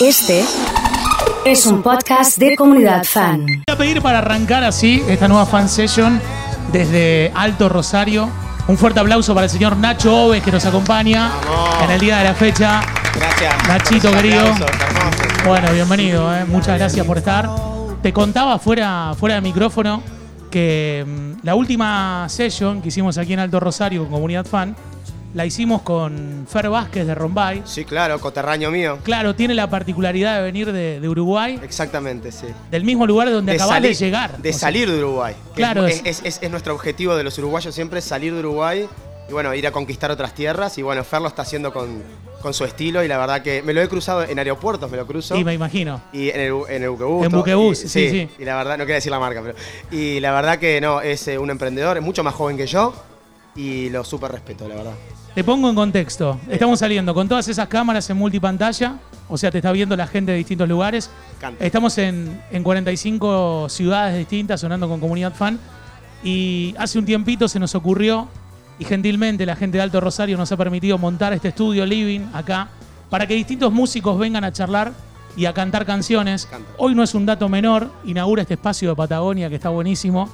Este es un podcast de comunidad fan. Voy a pedir para arrancar así esta nueva fan session desde Alto Rosario. Un fuerte aplauso para el señor Nacho Oves que nos acompaña Vamos. en el día de la fecha. Gracias. Nachito, querido. Bueno, bienvenido, eh. muchas gracias por estar. Te contaba fuera, fuera de micrófono que mm, la última session que hicimos aquí en Alto Rosario con Comunidad Fan la hicimos con Fer Vázquez de Rombay. Sí, claro, coterraño mío. Claro, tiene la particularidad de venir de, de Uruguay, Exactamente, sí. del mismo lugar donde acabas de llegar. De O sea, salir de Uruguay. Claro, Es, es- es- es- es nuestro objetivo de los uruguayos siempre, salir de Uruguay y bueno, ir a conquistar otras tierras. Y bueno, Fer lo está haciendo con, con su estilo y la verdad que me lo he cruzado en aeropuertos, me lo cruzo. Sí, me imagino. Y en el, en el buquebús. En Y- sí, sí. Y la verdad, no quería decir la marca, pero. Y la verdad que no, es eh, un emprendedor, es mucho más joven que yo y lo súper respeto, la verdad. Te pongo en contexto. Estamos saliendo con todas esas cámaras en multipantalla, o sea, te está viendo la gente de distintos lugares. Encanta. Estamos en, en 45 ciudades distintas sonando con comunidad fan. Y hace un tiempito se nos ocurrió, y gentilmente la gente de Alto Rosario nos ha permitido montar este estudio living acá, para que distintos músicos vengan a charlar y a cantar canciones. Encanta. Hoy no es un dato menor, inaugura este espacio de Patagonia que está buenísimo.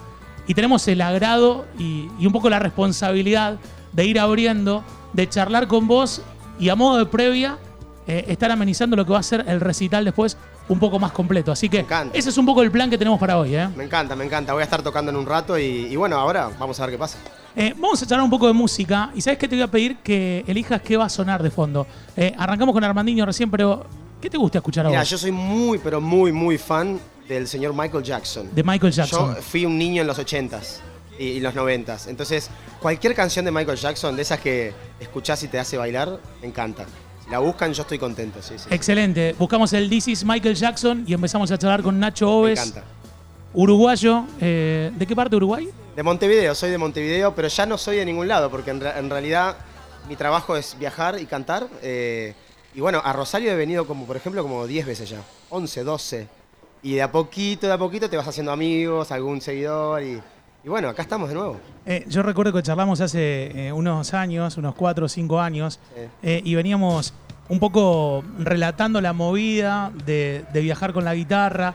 Y tenemos el agrado y, y un poco la responsabilidad de ir abriendo, de charlar con vos y a modo de previa, eh, estar amenizando lo que va a ser el recital después un poco más completo. Así que ese es un poco el plan que tenemos para hoy. ¿eh? Me encanta, me encanta. Voy a estar tocando en un rato y, y bueno, ahora vamos a ver qué pasa. Eh, vamos a charlar un poco de música. Y sabes qué te voy a pedir que elijas qué va a sonar de fondo. Arrancamos con Armandinho recién, pero ¿qué te gusta escuchar a Mira, yo soy muy, pero muy, muy fan del señor Michael Jackson. De Michael Jackson. Yo fui un niño en los 80s y, y los 90s. Entonces, cualquier canción de Michael Jackson, de esas que escuchás y te hace bailar, me encanta. Si la buscan, yo estoy contento, sí, sí. Excelente. Buscamos el This is Michael Jackson y empezamos a charlar con Nacho Me Oves, encanta. uruguayo. Eh, ¿De qué parte de Uruguay? De Montevideo, soy de Montevideo, pero ya no soy de ningún lado, porque en realidad mi trabajo es viajar y cantar. eh, y bueno, a Rosario he venido como, por ejemplo, como 10 veces ya, 11, 12. Y de a poquito, de a poquito te vas haciendo amigos, algún seguidor y, y bueno, acá estamos de nuevo. Eh, yo recuerdo que charlamos hace eh, unos años, unos cuatro o cinco años, Sí. eh, y veníamos un poco relatando la movida de, de viajar con la guitarra,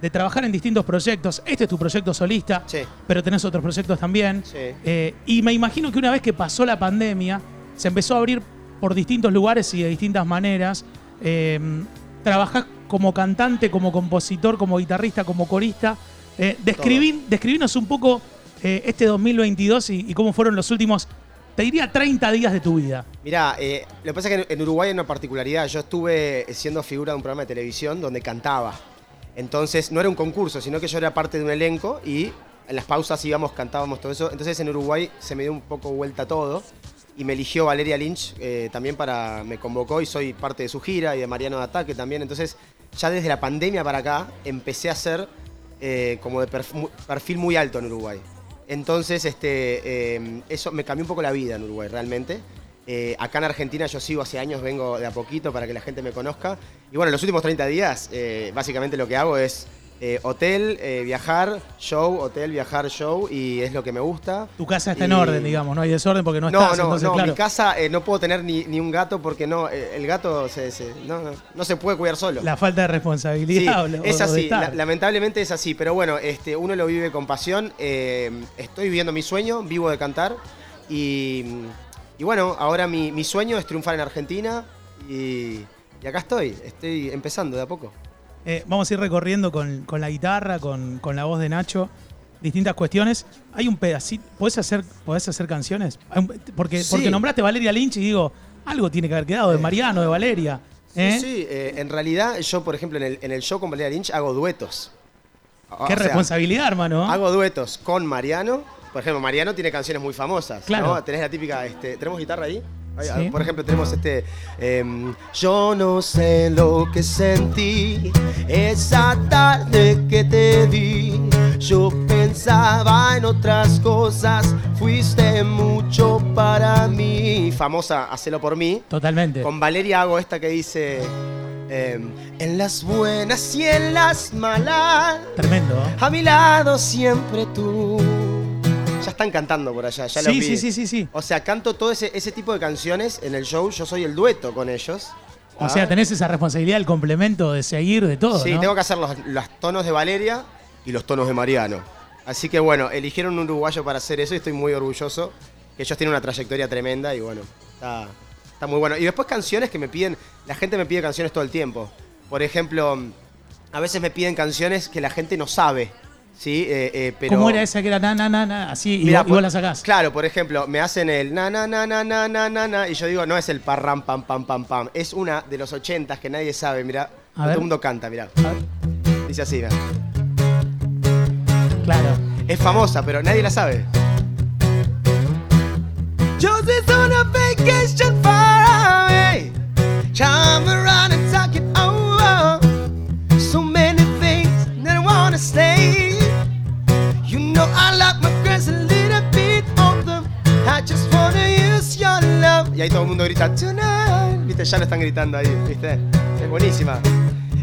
de trabajar en distintos proyectos. Este es tu proyecto solista, Sí. pero tenés otros proyectos también. Sí. Y me imagino que una vez que pasó la pandemia, se empezó a abrir por distintos lugares y de distintas maneras. Eh, trabajás como cantante, como compositor, como guitarrista, como corista. Eh, describí- describinos un poco eh, este 2022 y, y cómo fueron los últimos, te diría, 30 días de tu vida. Mirá, eh, lo que pasa es que en, Uruguay hay una particularidad. Yo estuve siendo figura de un programa de televisión donde cantaba. Entonces, no era un concurso, sino que yo era parte de un elenco y en las pausas íbamos, cantábamos todo eso. Entonces, en Uruguay se me dio un poco vuelta todo y me eligió Valeria Lynch eh, también para. Me convocó y soy parte de su gira y de Mariano de Ataque también. Entonces, ya desde la pandemia para acá empecé a ser eh, como de perfil muy alto en Uruguay. Entonces, este, eh, eso me cambió un poco la vida en Uruguay, realmente. Eh, acá en Argentina yo sigo hace años, vengo de a poquito para que la gente me conozca. Y bueno, los últimos 30 días, eh, básicamente lo que hago es eh, hotel, eh, viajar, show, hotel, viajar, show, y es lo que me gusta. Tu casa está Y- en orden, digamos, no hay desorden porque no, No, estás. no, entonces, no, claro. mi casa eh, no puedo tener ni, ni un gato porque no, el gato se, se- no, no, no se puede cuidar solo. La falta de Sí, responsabilidad. o es así, la- lamentablemente es así, pero bueno, este, uno lo vive con pasión. estoy viviendo mi sueño, vivo de cantar y, y bueno, ahora mi, mi sueño es triunfar en Argentina y, y acá estoy, estoy empezando de a poco. Eh, vamos a ir recorriendo con, con la guitarra, con, con la voz de Nacho, distintas cuestiones. Hay un pedacito. ¿Podés hacer, podés hacer canciones? Porque, Sí. porque nombraste Valeria Lynch y digo, algo tiene que haber quedado de Mariano, de Valeria. ¿eh? Sí, sí, eh, en realidad yo, por ejemplo, en el, en el show con Valeria Lynch hago duetos. O Qué responsabilidad, hermano. Hago duetos con Mariano. Por ejemplo, Mariano tiene canciones muy famosas. Claro. ¿no? Tenés la típica. Este, ¿Tenemos guitarra ahí? Sí. Por ejemplo, tenemos este. em, Yo no sé lo que sentí esa tarde que te vi. Yo pensaba en otras cosas. Fuiste mucho para mí. Famosa, hacelo por mí. Totalmente. Con Valeria hago esta que dice. em, en las buenas y en las malas. Tremendo. ¿eh? A mi lado siempre tú. Ya están cantando por allá, ya los Sí, vi. sí, sí, sí, sí. O sea, canto todo ese, ese tipo de canciones en el show. Yo soy el dueto con ellos. O sea, tenés esa responsabilidad, el complemento de seguir, de todo. Sí, ¿no? tengo que hacer los, los tonos de Valeria y los tonos de Mariano. Así que bueno, eligieron un uruguayo para hacer eso y estoy muy orgulloso. Que ellos tienen una trayectoria tremenda y bueno, está, está muy bueno. Y después canciones que me piden, la gente me pide canciones todo el tiempo. Por ejemplo, a veces me piden canciones que la gente no sabe. Eh, eh, ¿Cómo era esa que era na, na, na, na así y, vos, la sacás? Claro, por ejemplo, me hacen el na, na, na, na, na, na, na, na y yo digo, no es el parram, pam, pam, pam, pam. Es una de los ochentas que nadie sabe, mirá. Todo el mundo canta, mirá. Dice así, mirá. Claro. Es famosa, pero nadie la sabe. Joseph's on a vacation far away. Y ahí todo el mundo grita tonight. Viste, ya lo están gritando ahí, viste. Es buenísima.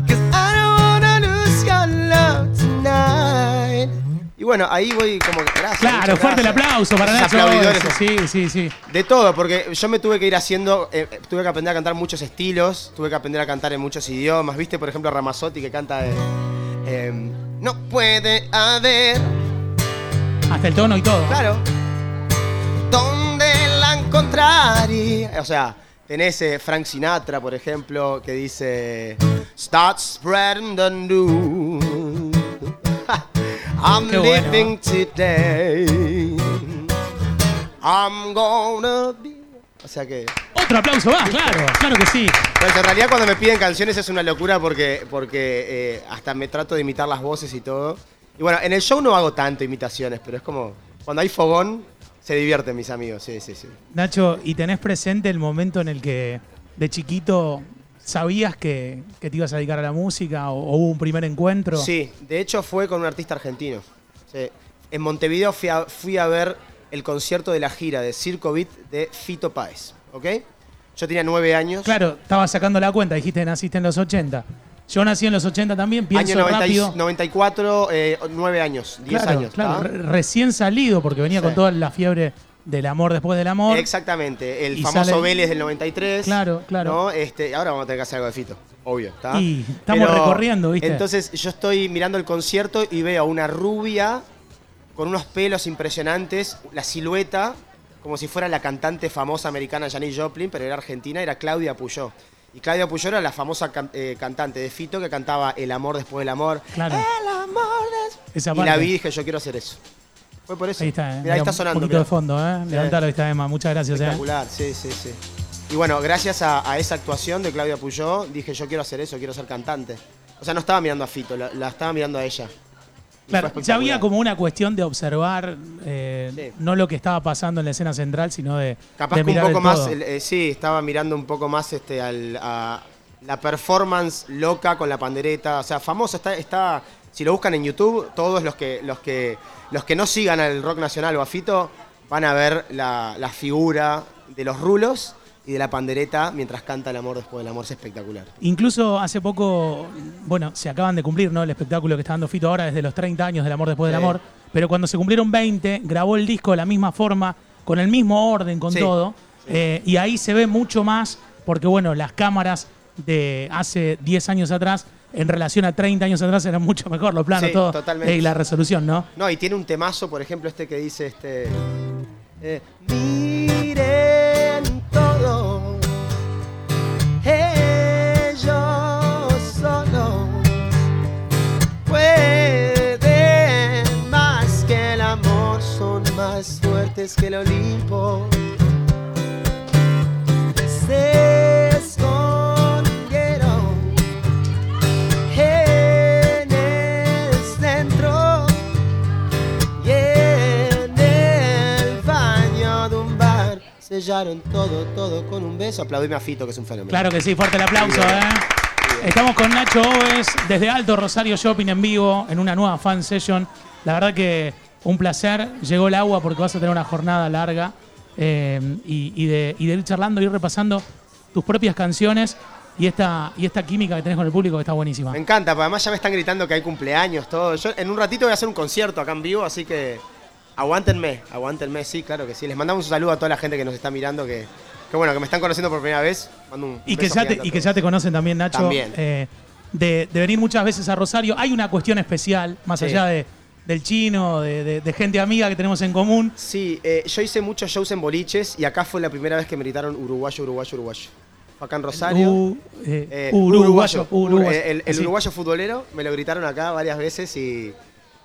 Cause I don't wanna lose your love tonight. Y bueno, ahí voy como que gracias. Claro, fuerte el aplauso para Nacho. aplaudidores. Sí, sí, sí. De todo, porque yo me tuve que ir haciendo, eh, tuve que aprender a cantar muchos estilos, tuve que aprender a cantar en muchos idiomas, viste, por ejemplo, Ramazzotti que canta eh, No puede haber, Hasta el tono y todo. claro, ¿dónde la encontraría? O sea, tenés eh, Frank Sinatra, por ejemplo, que dice Start spreading the news. I'm Qué bueno. living today. I'm gonna be. O sea que. Otro aplauso más, claro, claro que sí. Pues en realidad cuando me piden canciones es una locura porque, porque eh, hasta me trato de imitar las voces y todo. Y bueno, en el show no hago tanto imitaciones, pero es como. Cuando hay fogón, se divierten mis amigos, sí, sí, sí. Nacho, ¿y tenés presente el momento en el que de chiquito sabías que, que te ibas a dedicar a la música o, o hubo un primer encuentro? Sí, de hecho fue con un artista argentino. Sí. En Montevideo fui a, fui a ver el concierto de la gira de Circo Beat de Fito Páez, ¿ok? Yo tenía nueve años. Claro, estabas sacando la cuenta, dijiste naciste en los 80. Yo nací en los 80 también, pienso Año 90 y- rápido. 94, eh, nueve años, diez claro, años. claro, recién salido porque venía Sí. con toda la fiebre del amor después del amor. Exactamente, el Y famoso sale- Vélez del 93. Claro, claro. ¿no? Este, ahora vamos a tener que hacer algo de Fito, obvio. ¿tá? Y estamos recorriendo, ¿viste? Entonces yo estoy mirando el concierto y veo a una rubia con unos pelos impresionantes, la silueta, como si fuera la cantante famosa americana Janis Joplin, pero era argentina, era Claudia Puyó. Y Claudia Puyó era la famosa can- eh, cantante de Fito que cantaba El amor después del amor. Claro. El amor después. Y la vi y dije, yo quiero hacer eso. Fue por eso. Ahí está, eh. Mirá, ahí está Un sonando. poquito mirá. de fondo, ¿eh? Sí. Levantalo, ahí está Emma. Muchas gracias, ¿eh? Espectacular, sí, sí, sí. Y bueno, gracias a, a esa actuación de Claudia Puyó, dije yo quiero hacer eso, quiero ser cantante. O sea, no estaba mirando a Fito, la, la estaba mirando a ella. Claro, ya había como una cuestión de observar eh, Sí. no lo que estaba pasando en la escena central, sino de, Capaz de que un poco más, el- eh, sí, estaba mirando un poco más este, al- a la performance loca con la pandereta. O sea, famoso, está, está, si lo buscan en YouTube, todos los que, los que, los que no sigan al rock nacional o a Fito van a ver la, la figura de los rulos y de la pandereta mientras canta el amor después del amor. Es espectacular. Incluso hace poco, bueno, se acaban de cumplir, ¿no? El espectáculo que está dando Fito ahora desde los 30 años del amor después del amor. Pero cuando se cumplieron 20, grabó el disco de la misma forma, con el mismo orden, con Sí. todo. Eh, y ahí se ve mucho más, porque bueno, las cámaras de hace 10 años atrás, en relación a 30 años atrás, eran mucho mejor los planos, Sí, todo. totalmente. eh, y la resolución, ¿no? No, y tiene un temazo, por ejemplo, este que dice este. eh, Miren que el Olimpo. Se escondieron en el centro y en el baño de un bar sellaron todo, todo con un beso. Aplaudime a Fito, que es un fenómeno. Claro que sí, fuerte el aplauso, ¿eh? Estamos con Nacho Oves desde Alto Rosario Shopping en vivo en una nueva fan session. La verdad que un placer. Llegó el agua porque vas a tener una jornada larga eh, y, y de, y de ir charlando, ir repasando tus propias canciones y esta, y esta química que tenés con el público que está buenísima. Me encanta, porque además ya me están gritando que hay cumpleaños, todo. Yo en un ratito voy a hacer un concierto acá en vivo, así que aguántenme, aguántenme, sí, claro que sí. Les mandamos un saludo a toda la gente que nos está mirando, que que bueno, que me están conociendo por primera vez. Mando un Y que, ya te, y que ya te conocen también, Nacho. También. eh, de, de venir muchas veces a Rosario. Hay una cuestión especial, más Sí. allá de, del chino, de, de- de gente amiga que tenemos en común. Sí, eh, yo hice muchos shows en boliches y acá fue la primera vez que me gritaron uruguayo, uruguayo, uruguayo. Fue acá en Rosario. U- eh, Eh, uruguayo, uruguayo. Eh, El, uruguayo futbolero me lo gritaron acá varias veces y,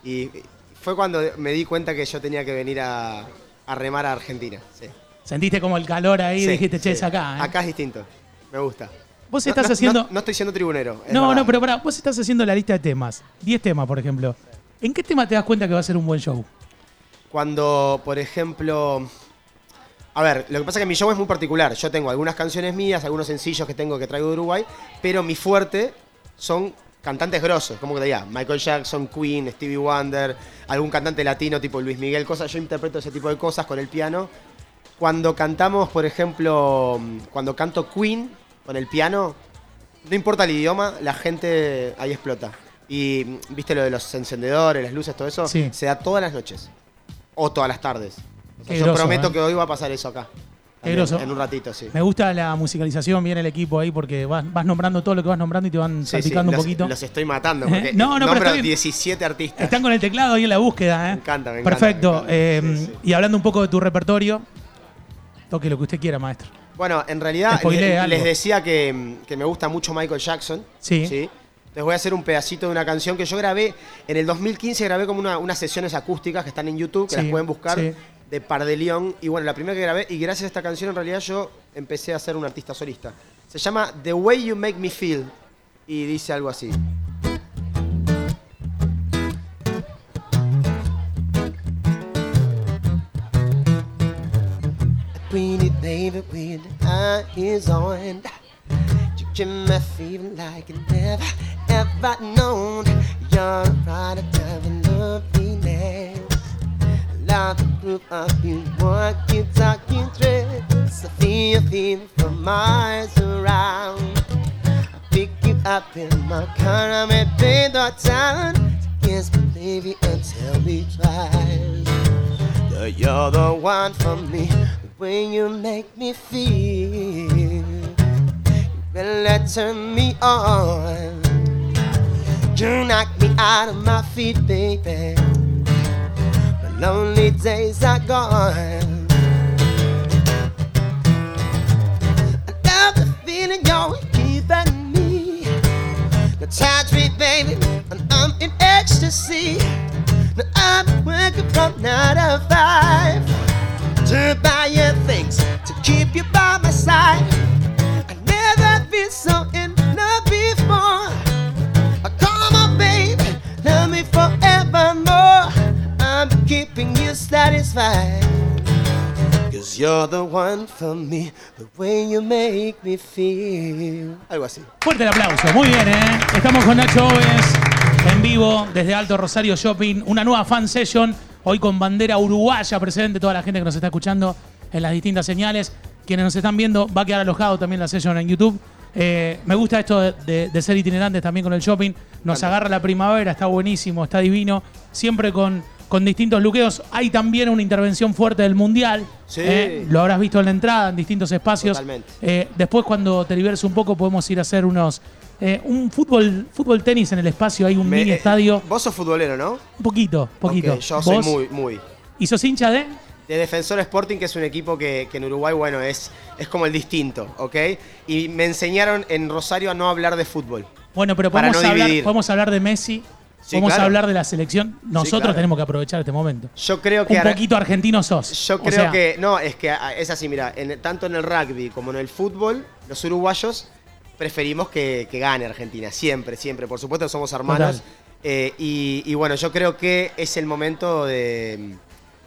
y fue cuando me di cuenta que yo tenía que venir a, a remar a Argentina. Sí. Sentiste como el calor ahí y dijiste, che, sí. es acá. ¿eh? Acá es distinto. Me gusta. Vos No- estás no- haciendo. No, no estoy siendo tribunero. es No, verdad. no, pero pará, vos estás haciendo la lista de temas. 10 temas, por ejemplo. ¿En qué tema te das cuenta que va a ser un buen show? Cuando, por ejemplo. A ver, lo que pasa es que mi show es muy particular. Yo tengo algunas canciones mías, algunos sencillos que tengo que traigo de Uruguay, pero mi fuerte son cantantes grosos, como que te diga, Michael Jackson, Queen, Stevie Wonder, algún cantante latino tipo Luis Miguel, cosas. Yo interpreto ese tipo de cosas con el piano. Cuando cantamos, por ejemplo, cuando canto Queen con el piano, no importa el idioma, la gente ahí explota. Y viste lo de los encendedores, las luces, todo eso, Sí. se da todas las noches. O todas las tardes. O sea, Qué yo groso, prometo ¿eh? que hoy va a pasar eso acá. También. En un ratito, sí. Me gusta la musicalización, viene el equipo ahí porque vas, vas nombrando todo lo que vas nombrando y te van Sí, sí, salpicando un poquito. los estoy matando. Porque No, no, pero nombro está bien. 17 artistas. Están con el teclado ahí en la búsqueda, ¿eh? Me encanta, me encanta, Perfecto. me encanta. Eh, Sí, sí. Y hablando un poco de tu repertorio, toque lo que usted quiera, maestro. Bueno, en realidad les decía que, que me gusta mucho Michael Jackson. Sí. Les voy a hacer un pedacito de una canción que yo grabé en el 2015, grabé como una- unas sesiones acústicas que están en YouTube, que Sí, las pueden buscar, sí. de Par de León. Y bueno, la primera que grabé, y gracias a esta canción en realidad yo empecé a ser un artista solista. Se llama The Way You Make Me Feel y dice algo así. Pretty baby with eyes on feeling like you ever known You're a product of loveliness Love the group of you walking, talking threads I feel you feel from miles around. I pick you up in my car, I'm at Baylor Town. Kiss me baby and tell me twice that you're the one for me The way you make me feel. You really turn me on You knock me out of my feet, baby. My lonely days are gone. I love the feeling you're giving me. Now touch me, baby, and I'm in ecstasy. Now I'm working from nine to five. To buy you things, to keep you by my side satisfied Cause you're the one for me The way you make me feel Algo así Fuerte el aplauso, muy bien, ¿eh? Estamos con Nacho Oves en vivo desde Alto Rosario Shopping, una nueva fan session, hoy con bandera uruguaya presente, toda la gente que nos está escuchando en las distintas señales. Quienes nos están viendo, va a quedar alojado también la session en YouTube. Eh, me gusta esto de, de- de ser itinerantes también con el shopping. Nos agarra la primavera, está buenísimo, está divino. Siempre con, con distintos luqueos. Hay también una intervención fuerte del Mundial. Sí. ¿eh? Lo habrás visto en la entrada, en distintos espacios. Totalmente. Eh, después, cuando te liberes un poco, podemos ir a hacer unos. eh, un fútbol, fútbol tenis en el espacio, hay un Me- mini estadio. Vos sos futbolero, ¿no? Un poquito, poquito. Ok, yo soy ¿Vos? muy, muy. ¿Y sos hincha de? De Defensor Sporting, que es un equipo que, que en Uruguay, bueno, es, es como el distinto, ¿ok? Y me enseñaron en Rosario a no hablar de fútbol. Bueno, pero Para podemos, no hablar, podemos hablar de Messi. Sí, podemos claro. hablar de la selección. Nosotros claro. tenemos que aprovechar este momento. Yo creo que... Un poquito argentino sos. Yo O creo sea, que... No, es que ah, es así, mira, en- tanto en el rugby como en el fútbol, los uruguayos preferimos que, que gane Argentina, siempre, siempre. Por supuesto somos hermanos. Eh, y, y bueno, yo creo que es el momento de,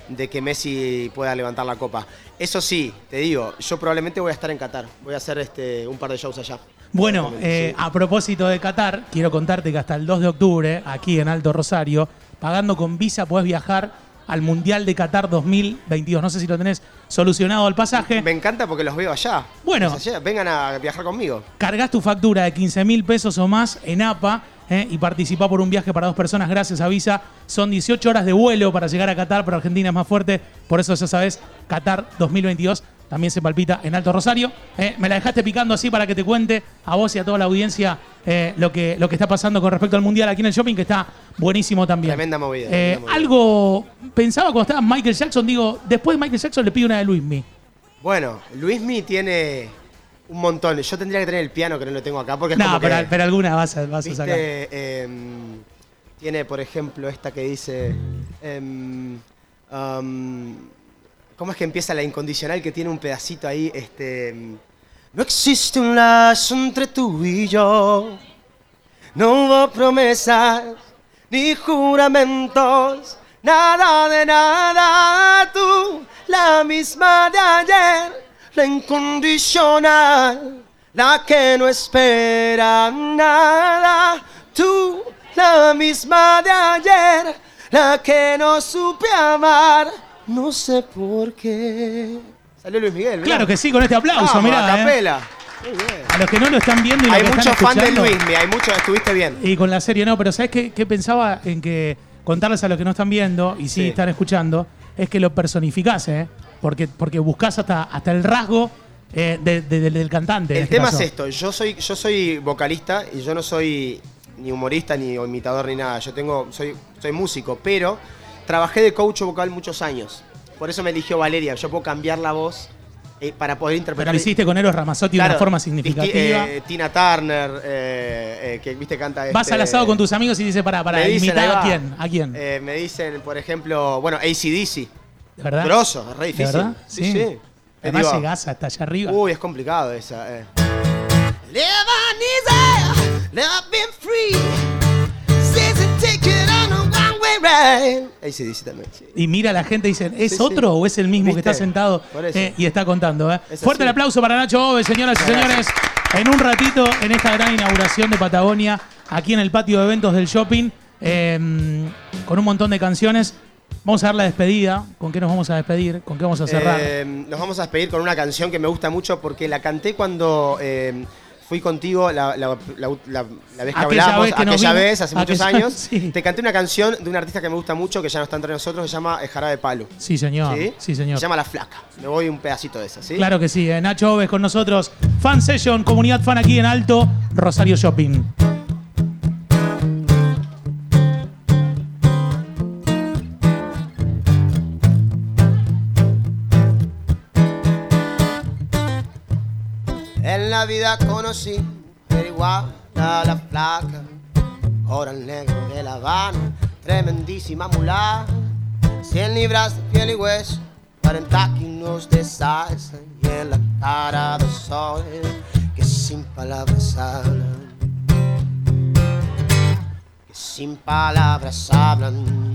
de que Messi pueda levantar la copa. Eso sí, te digo, yo probablemente voy a estar en Qatar. Voy a hacer este, un par de shows allá. Bueno, eh, a propósito de Qatar, quiero contarte que hasta el 2 de octubre, aquí en Alto Rosario, pagando con visa, podés viajar al Mundial de Qatar 2022. No sé si lo tenés solucionado el pasaje. Me encanta porque los veo allá. Bueno. Allá. Vengan a viajar conmigo. Cargas tu factura de 15 mil pesos o más en APA eh, y participá por un viaje para dos personas gracias a Visa. Son 18 horas de vuelo para llegar a Qatar, pero Argentina es más fuerte. Por eso ya sabes, Qatar 2022 también se palpita en Alto Rosario. Eh, me la dejaste picando así para que te cuente a vos y a toda la audiencia eh, lo, que, lo que está pasando con respecto al Mundial aquí en el shopping, que está buenísimo también. Tremenda movida, Eh, tremenda movida. algo pensaba cuando estaba Michael Jackson, digo, después de Michael Jackson le pido una de Luismi. Bueno, Luismi tiene un montón. Yo tendría que tener el piano que no lo tengo acá porque es No, como pero, que, pero alguna vas a, vas a ¿viste? sacar. Em, tiene, por ejemplo, esta que dice... em, ¿Cómo es que empieza la incondicional que tiene un pedacito ahí? Este, em, no existe un lazo entre tú y yo. No hubo promesas ni juramentos, nada de nada. Tú, la misma de ayer, la incondicional, la que no espera nada. Tú, la misma de ayer, la que no supe amar, no sé por qué. Salió Luis Miguel, ¿verdad? Claro que sí, con este aplauso, Vamos, mirá. a eh. capela. A los que no lo están viendo y Hay lo que mucho están fan de Luismi, hay mucho, estuviste bien. Y con la serie no, pero ¿sabes qué, qué pensaba en que contarles a los que no están viendo y sí, Sí. están escuchando? Es que lo personificás, ¿eh? Porque, porque buscás hasta, hasta el rasgo eh, de- de- del- del cantante. El este tema caso. es esto, yo soy, yo soy vocalista y yo no soy ni humorista ni imitador ni nada. Yo tengo, soy, soy músico, pero trabajé de coach vocal muchos años. Por eso me eligió Valeria. Yo puedo cambiar la voz eh, para poder Pero interpretar. lo hiciste con Eros Ramazzotti de Claro, una forma significativa. eh, Tina Turner, eh, eh, que viste canta. Vas este, al asado con tus amigos y dices, para, para, dicen, imitar a quién, a quién. Eh, me dicen, por ejemplo, bueno, ACDC. ¿De verdad? Grosso, es re ¿De difícil. verdad? Sí, sí. Te Además digo, llegás hasta allá arriba. Uy, es complicado esa. Eh. Living easy, free. A one-way ride. ACDC también, sí. Y mira a la gente y dicen, ¿es Sí, sí. otro o es el mismo que está sentado eh, y está contando? eh? Es Fuerte así. el aplauso para Nacho Oves, señoras y señores. En un ratito, en esta gran inauguración de Patagonia, aquí en el patio de eventos del shopping, eh, con un montón de canciones. Vamos a dar la despedida. ¿Con qué nos vamos a despedir? ¿Con qué vamos a cerrar? Eh, nos vamos a despedir con una canción que me gusta mucho porque la canté cuando eh, fui contigo la, la- la- la- vez que Aquella hablamos, vez que aquella vez, hace muchos años. sí. Te canté una canción de un artista que me gusta mucho, que ya no está entre nosotros, se llama El Jarabe de Palo. sí, señor. ¿Sí? Sí, señor. Se llama La Flaca. Me voy un pedacito de esa, ¿sí? Claro que sí. eh. Nacho Oves con nosotros. Fan Session, comunidad fan aquí en Alto, Rosario Shopping. Vida conocí pero igual a la flaca, coral negro de La Habana, tremendísima mulata, cien libras de piel y hueso, 40 kilos de salsa y en la cara dos soles que sin palabras hablan, que sin palabras hablan.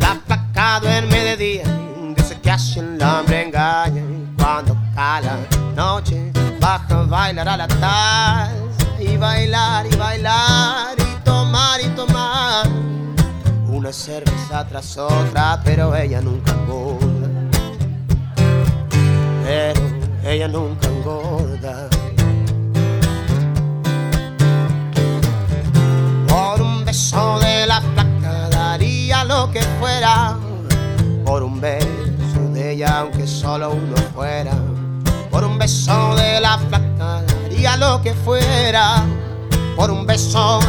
La placa duerme de día, que así el hambre engaña. Cuando cae la noche, baja a bailar a la taza. Y bailar, y bailar, y tomar, y tomar. Una cerveza tras otra, pero ella nunca engorda. Pero ella nunca que fuera. Por un beso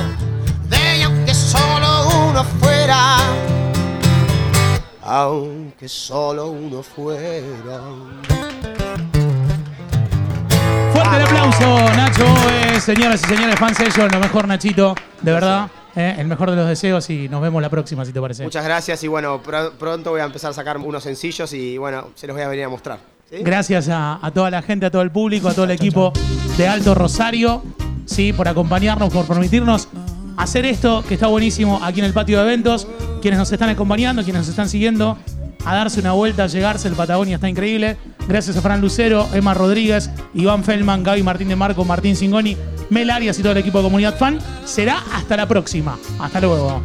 de ella, aunque solo uno fuera. Aunque solo uno fuera. Fuerte el aplauso, Nacho Oves, señoras y señores, fan session, lo mejor, Nachito, de verdad. Eh, el mejor de los deseos y nos vemos la próxima, si te parece. Muchas gracias y bueno, pr- pronto voy a empezar a sacar unos sencillos y bueno, se los voy a venir a mostrar. ¿sí? Gracias a, a toda la gente, a todo el público, a todo el equipo de Alto Rosario, sí, por acompañarnos, por permitirnos hacer esto que está buenísimo aquí en el patio de eventos. Quienes nos están acompañando, quienes nos están siguiendo, a darse una vuelta, a llegarse. El Patagonia está increíble. Gracias a Fran Lucero, Emma Rodríguez, Iván Feldman, Gaby Martín de Marco, Martín Singoni, Mel Arias y todo el equipo de Comunidad Fan. Será hasta la próxima. Hasta luego.